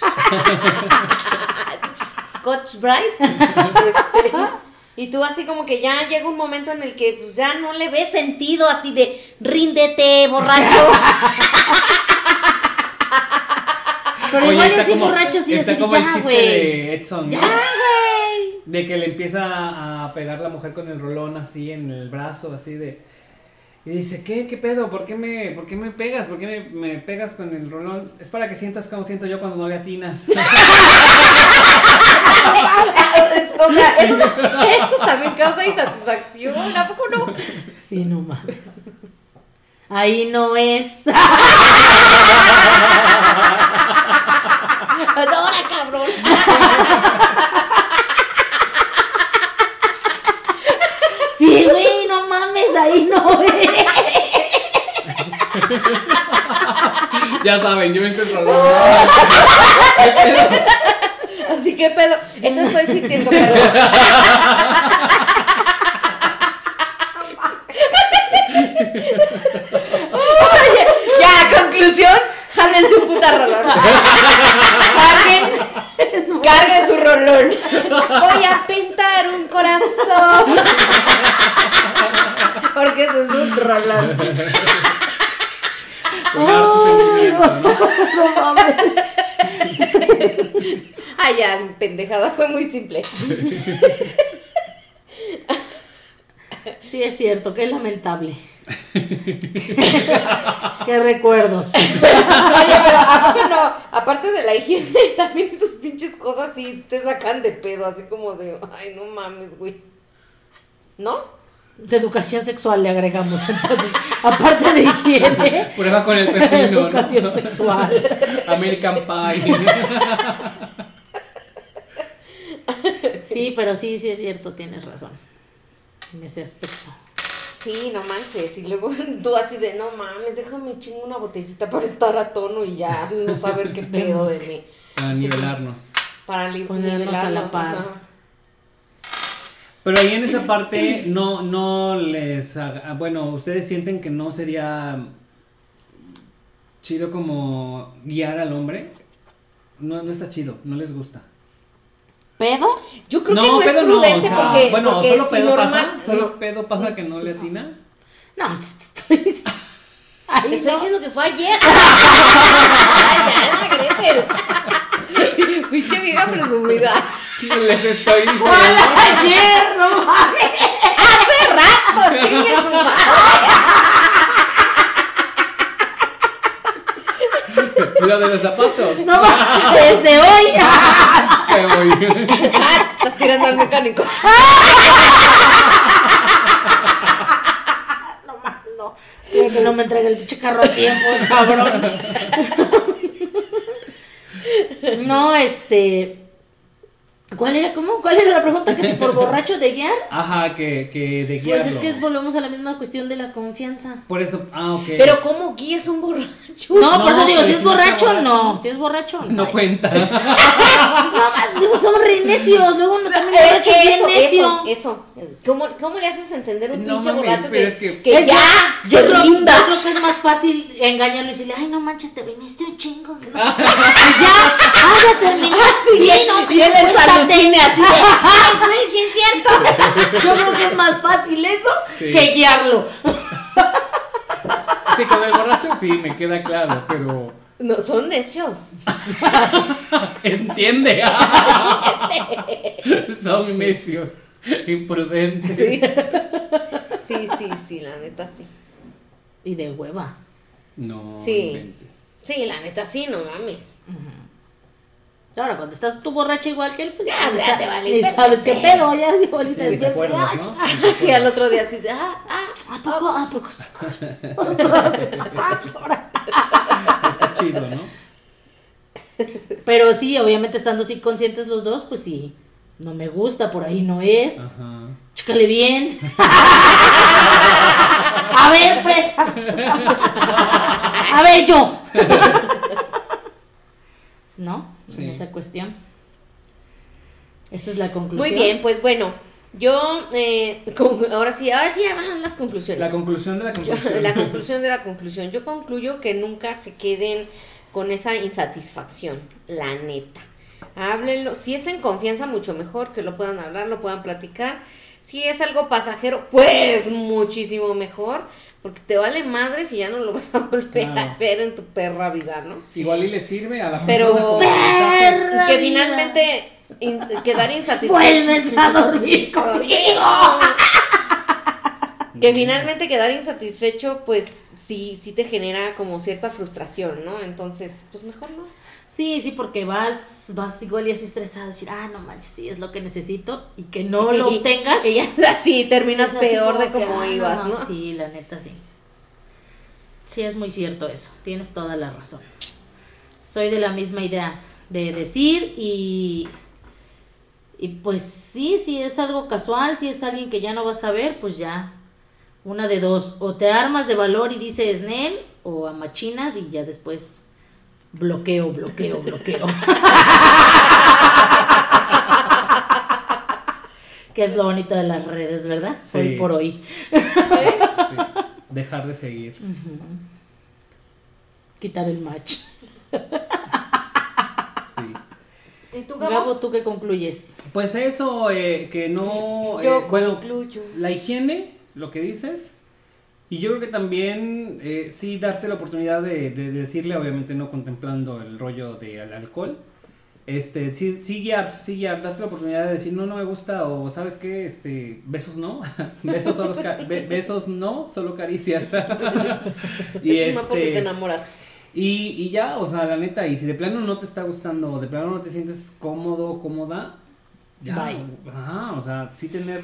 Scotch Bright. Este, y tú así como que ya llega un momento en el que pues, ya no le ves sentido así de ríndete, borracho. Pero Oye, igual así como- borracho, sí, está así el chiste de Edson, ¿no? ya, güey. De que le empieza a pegar la mujer con el rolón así en el brazo, así de... Y dice, ¿qué? ¿Qué pedo? ¿Por qué me, por qué me pegas? ¿Por qué me, me pegas con el rolón? Es para que sientas como siento yo cuando no le atinas. o sea, eso, eso también causa insatisfacción. ¿A poco no? Sí, no mames. Ahí no es. Ahora, cabrón. Sí, güey, no mames, ahí no es. ya saben, yo me estoy el rolón. Así que pedo. Eso estoy sintiendo, pero. Oye, ya, conclusión. Jalen su puta rolón. Carguen, carguen su rolón. Voy a pintar un corazón. Porque eso es un. Con harto ¿no? No mames. Ah, ya, pendejada, fue muy simple. Sí, es cierto, qué lamentable. qué recuerdos. Oye, pero aparte no, aparte de la higiene, también esas pinches cosas sí te sacan de pedo, así como de, ay, no mames, güey. ¿No? De educación sexual le agregamos, entonces, aparte de higiene, Prueba con el pepino. ¿no? educación sexual. American Pie. Sí, pero sí, sí es cierto, tienes razón. En ese aspecto. Sí, no manches. Y luego tú así de, no mames, déjame chingo una botellita para estar a tono y ya no saber qué pedo de mí. Para nivelarnos. Para li- Ponernos a la par. ajá. Pero ahí en esa parte no, no les haga- bueno, ustedes sienten que no sería chido como guiar al hombre. No, no está chido, no les gusta. ¿Pedo? Yo creo que no es pedo prudente porque, bueno, porque solo si pedo normal, pasa, solo no. pedo pasa que no le atina. No, te estoy diciendo. Ay, Te estoy no. diciendo que fue ayer. ya, la Gretel. Pinche vida presumida. Les estoy diciendo. ¿Cuál ayer? No mames. Hace rato, chingue su madre. Lo de los zapatos. No mames. Desde hoy. Que voy. Ah, estás tirando al mecánico. No mames, no. Quiero que no me entregue el pinche carro a tiempo, cabrón. No, este. ¿Cuál era? ¿Cómo? ¿Cuál era la pregunta? ¿Que si por borracho de guiar? Ajá, que, que de guiarlo. Pues es que es- volvemos a la misma cuestión de la confianza. Por eso, ah, ok. Pero ¿cómo guías a un borracho? No, por No, eso digo, si si es no borracho, borracho. no. Si es borracho, no. no cuenta. Pues no, más, digo, son re necios. Luego no también Es borracho bien eso, necio. eso, eso. ¿Cómo, ¿Cómo le haces entender a un No pinche mames, borracho que, es que- que Es ya yo se creo- rinda? Yo creo que es más fácil engañarlo y decirle, ay, no manches, te viniste un chingo. que no sé qué". Y ya, ah, ya terminaste. Sí, no, y él en acuéstate. Alucine así de, ay, güey, sí es cierto. Yo creo que es más fácil eso Sí. que guiarlo. Sí, con el borracho sí, me queda claro, pero No, son necios. entiende. Son necios, imprudentes. Sí. sí, sí, sí, la neta sí. Y de hueva. No, Sí. inventes. Sí, la neta sí, no mames. Ahora, cuando estás tú borracha igual que él, pues ya, Ya, te vale ni sabes qué pedo, ya digo, Sí, ahorita te ah, ¿no? Sí, al otro día así de, ah, ah, ¿A poco? ¿A poco? Ah, pues ahora. Está chido, ¿no? Pero sí, obviamente estando así conscientes los dos, pues sí, no me gusta, por ahí no es. Ajá. Chécale bien. A ver, pues. A ver, yo. ¿No? Sí. En esa cuestión. Esa es la conclusión. Muy bien, pues bueno, yo, eh, con- ahora sí, ahora sí ya van las conclusiones. La conclusión de la Yo- conclusión. la conclusión de la conclusión. Yo concluyo que nunca se queden con esa insatisfacción, la neta. Háblenlo, si es en confianza, mucho mejor que lo puedan hablar, lo puedan platicar. Si es algo pasajero, pues muchísimo mejor, porque te vale madre si ya no lo vas a volver Claro. a ver en tu perra vida, ¿no? Igual y le sirve a la Pero- persona que finalmente in- quedar insatisfecho. Vuelves a dormir conmigo. Que finalmente quedar insatisfecho, pues sí, sí te genera como cierta frustración, ¿no? Entonces, pues mejor no. Sí, sí, porque vas, vas igual y así estresada, decir, ah, no manches, sí, es lo que necesito, y que no lo Y- obtengas. Y así terminas así peor de que, como ah, ibas, ¿no? Sí, la neta sí. Sí, es muy cierto eso. Tienes toda la razón. Soy de la misma idea de decir y. Y pues sí, si es algo casual, si es alguien que ya no vas a ver, pues ya. Una de dos. O te armas de valor y dices Nel, o amachinas y ya después bloqueo, bloqueo, bloqueo. que es lo bonito de las redes, ¿verdad? Sí. Hoy por hoy. Sí. Dejar de seguir. Quitar el match. ¿Y tú, Gabo, ¿tú qué concluyes? Pues eso, eh, que no. Yo eh, bueno, concluyo. la higiene, lo que dices. Y yo creo que también, eh, sí, darte la oportunidad de, de decirle, obviamente no contemplando el rollo del alcohol, este, sí, sí guiar, sí guiar, darte la oportunidad de decir, no, no me gusta, o sabes qué, este, besos no, besos solo, be- besos no, solo caricias. y es más porque te este, enamoras. y, y ya, o sea, la neta, y si de plano no te está gustando, o de plano no te sientes cómodo, cómoda, ya, Bye. ajá, o sea, sí tener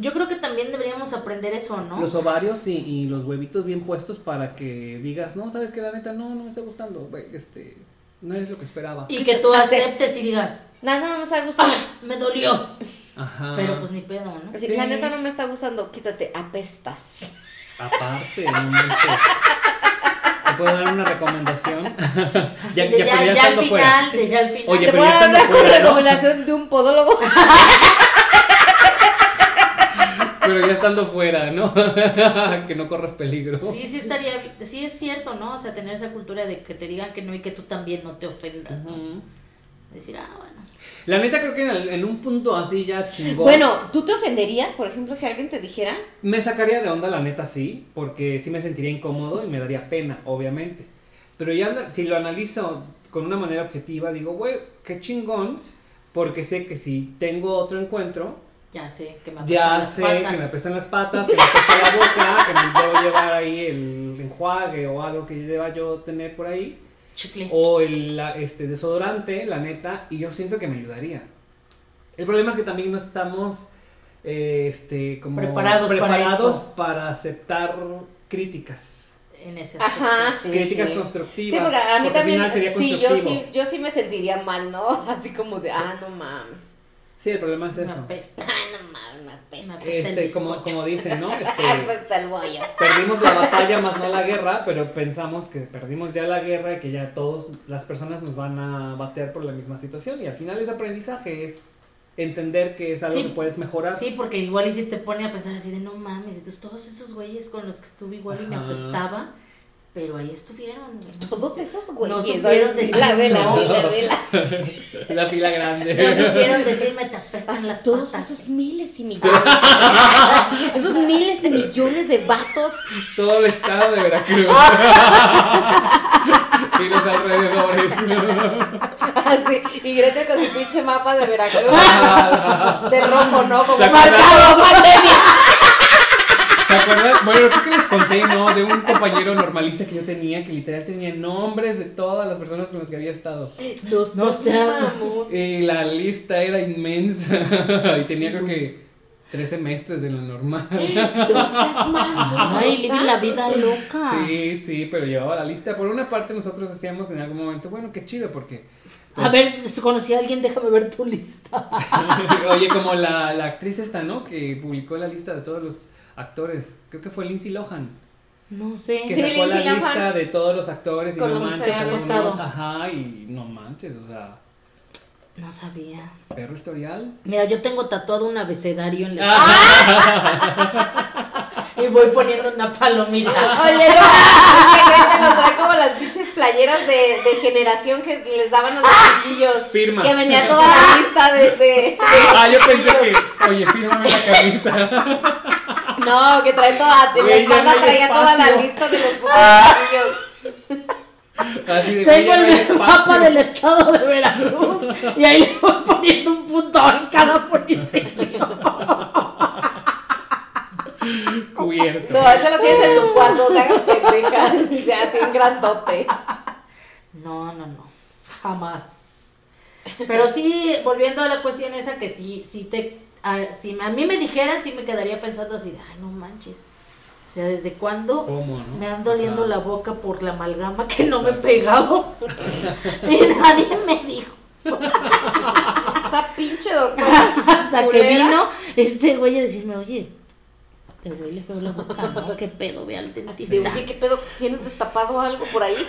Yo creo que también deberíamos aprender eso, ¿no? los ovarios y, y los huevitos bien puestos para que digas, no, sabes que la neta no, no me está gustando, güey, este, no es lo que esperaba. Y que tú aceptes y digas, Nada, no me está gustando. ¡ah! Me dolió. Ajá. Pero pues ni pedo, ¿no? Así, Sí. La neta no me está gustando, quítate, apestas. Aparte, no. ¿Te puedo dar una recomendación? Así de ya, ya, al final, fuera. de ya al final. Oye, Te pero voy ya a dar una ¿no? recomendación de un podólogo. Pero ya estando fuera, ¿no? que no corras peligro. Sí, sí estaría, sí es cierto, ¿no? O sea, tener esa cultura de que te digan que no y que tú también no te ofendas, ¿no? Decir, ah, bueno. La neta creo que en, el- en un punto así ya chingón. Bueno, ¿tú te ofenderías, por ejemplo, si alguien te dijera? Me sacaría de onda la neta sí, porque sí me sentiría incómodo y me daría pena, obviamente. Pero ya anda- si lo analizo con una manera objetiva, digo, güey, qué chingón, porque sé que si tengo otro encuentro, Ya sé que me apestan ya las sé patas. que me apestan las patas, que me apesta la boca, que me puedo llevar ahí el enjuague o algo que deba yo tener por ahí, Chicle. o el la- este desodorante, la neta, y yo siento que me ayudaría. El problema es que también no estamos eh, este como Preparados para preparados esto. para aceptar críticas. En ese aspecto. Ajá, sí. críticas sí. constructivas. Sí, porque a mí porque al también. final sería Sí, yo sí, yo sí me sentiría mal, ¿no? Así como de, ah, no mames. Sí, el problema es Me eso. apesta. Ah, no mames, me apesta. Me apesta el Este, como, como dicen, ¿no? Este, Me apesta el bollo. perdimos la batalla más no la guerra, pero pensamos que perdimos ya la guerra y que ya todas las personas nos van a batear por la misma situación y al final es aprendizaje, es entender que es algo Sí, que puedes mejorar. Sí, porque igual y si te pone a pensar así de no mames, entonces todos esos güeyes con los que estuve igual y me Ajá. apestaba, pero ahí estuvieron. Todos esos güeyes. No supieron ay, decir La vela, no. vela, vela. La fila grande. No supieron decirme te apestan Así las todos patas. esos miles y millones. esos miles y millones de vatos. Todo el estado de Veracruz. y los alrededores. Así. Y Greta con su pinche mapa de Veracruz. de rojo, ¿no? Como marcado pandemia. ¿Se acuerdan? Bueno, creo que les conté, ¿no? De un compañero normalista que yo tenía que literal tenía nombres de todas las personas con las que había estado. No, No mamón. Y la lista era inmensa. y tenía creo que tres semestres de lo normal. No. Ay, la vida loca. Sí, sí, pero llevaba la lista. Por una parte nosotros decíamos en algún momento, bueno, qué chido, porque... A ver, si conocí a alguien, déjame ver tu lista. Oye, como la, la actriz esta, ¿no? Que publicó la lista de todos los actores. Creo que fue Lindsay Lohan. No sé. Que Sí, sacó la Lindsay Lohan. lista de todos los actores y Con no los que manches, se algunos, estado. Ajá, y no manches, o sea, No sabía. perro historial. Mira, yo tengo tatuado un abecedario en la Ah. y voy poniendo una palomita. Oye, no, que lo trae como las pinches playeras de, de generación que les daban a los chiquillos. Firma. Que venía toda la lista de. de- Ah, yo pensé que, oye, fírmame la camisa. No, que trae toda. En la espalda no traía toda la lista de los putos chiquillos. Así de Tengo el mapa del estado de Veracruz y ahí le voy poniendo un punto en cada municipio. Cubierto. No, eso lo tienes en tu cuarto, te hagas pendeja. Y se hace un grandote. No, no, no. Jamás. Pero sí, volviendo a la cuestión esa que sí, sí te. A- si a mí me dijeran, sí me quedaría pensando así, de, ay, no manches. O sea, ¿desde cuándo ¿Cómo, no? me han doliendo la boca por la amalgama que no me he pegado? y nadie me dijo. Esa pinche doctora. Hasta que vino este güey a decirme, oye, te huele feo la boca, ¿no? ¿Qué pedo? Ve al Así de, dentista. oye, ¿qué pedo? ¿Tienes destapado algo por ahí?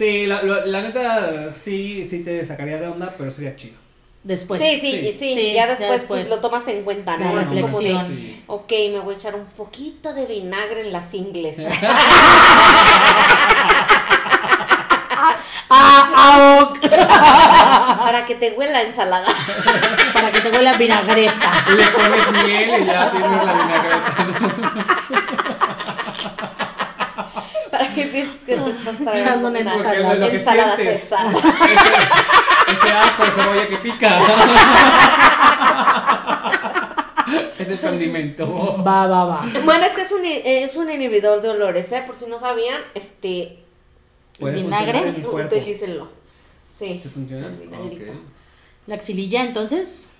Sí, la, la, la neta, sí, sí te sacaría de onda, pero sería chido. Después. sí, sí, sí, Sí, ya ya después, pues, lo tomas en cuenta, ¿no? Así como de, reflexión. Sí. ok, me voy a echar un poquito de vinagre en las ingles. Ah, ah, ok. para que te huela ensalada. Para que te huela vinagreta. Le pones miel y ya tienes la vinagreta. para que qué piensas que te estás trayendo? Echando una ensalada. Lo que ensalada sientes. César. Ese ajo, cebolla que pica. es el condimento. Va, va, va. Bueno, es que es un, es un inhibidor de olores, ¿eh? Por si no sabían, este, Puede vinagre? funcionar en el cuerpo. utilícenlo. Sí. ¿Sí funciona? El vinagrito. Ok. La axililla, entonces.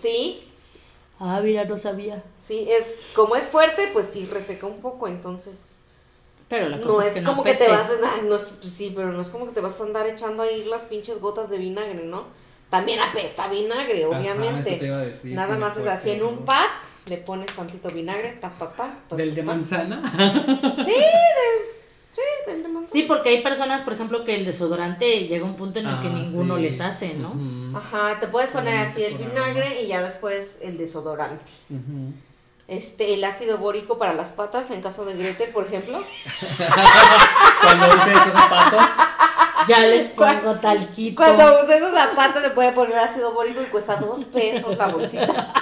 Sí, Ah, mira, no sabía. sí, es, como es fuerte, pues sí reseca un poco, entonces. Pero la cosa No es es que como no que te vas, ay, no es- pues sí, pero no es como que te vas a andar echando ahí las pinches gotas de vinagre, ¿no? También apesta vinagre, Ajá, obviamente. eso te iba a decir, Nada más es así en un pad, le pones tantito vinagre, ta, ta, ta, ta, ¿Del de ta, manzana? Sí, de, sí, del de manzana. Sí, porque hay personas, por ejemplo, que el desodorante llega a un punto en el que Ah, ninguno sí. les hace, ¿no? Ajá, te puedes poner así el vinagre y ya después el desodorante. ujú. Este, el ácido bórico para las patas en caso de Gretel, por ejemplo. Cuando use esos zapatos. Ya les pongo talquito. Cuando use esos zapatos le puede poner ácido bórico y cuesta dos pesos la bolsita.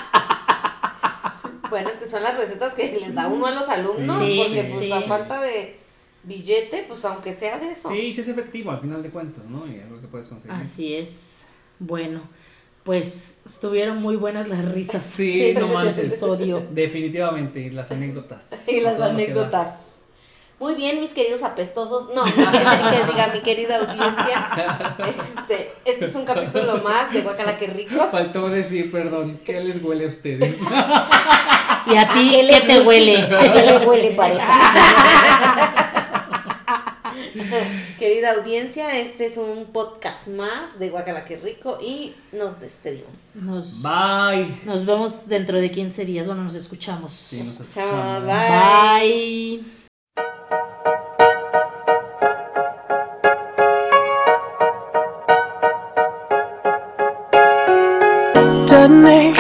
Bueno, es que son las recetas que les da uno a los alumnos, Sí, porque pues sí. a falta de billete, pues aunque sea de eso. Sí, sí es efectivo al final de cuentas, ¿no? Y es lo que puedes conseguir. Así es. Bueno, pues estuvieron muy buenas las risas. Sí, en no este manches. episodio. Definitivamente, y las anécdotas. Y las anécdotas. Muy bien, mis queridos apestosos. No, que, que diga mi querida audiencia. Este, este es un capítulo más de Guacala que rico. Faltó decir, perdón, ¿qué les huele a ustedes? ¿Y a ti qué qué, te huele? ¿A qué le huele pareja? Querida audiencia, este es un podcast más de Guacala que Rico y nos despedimos. Nos, bye. Nos vemos dentro de 15 días. Bueno, nos escuchamos. Sí, nos escuchamos. Chao, bye. bye.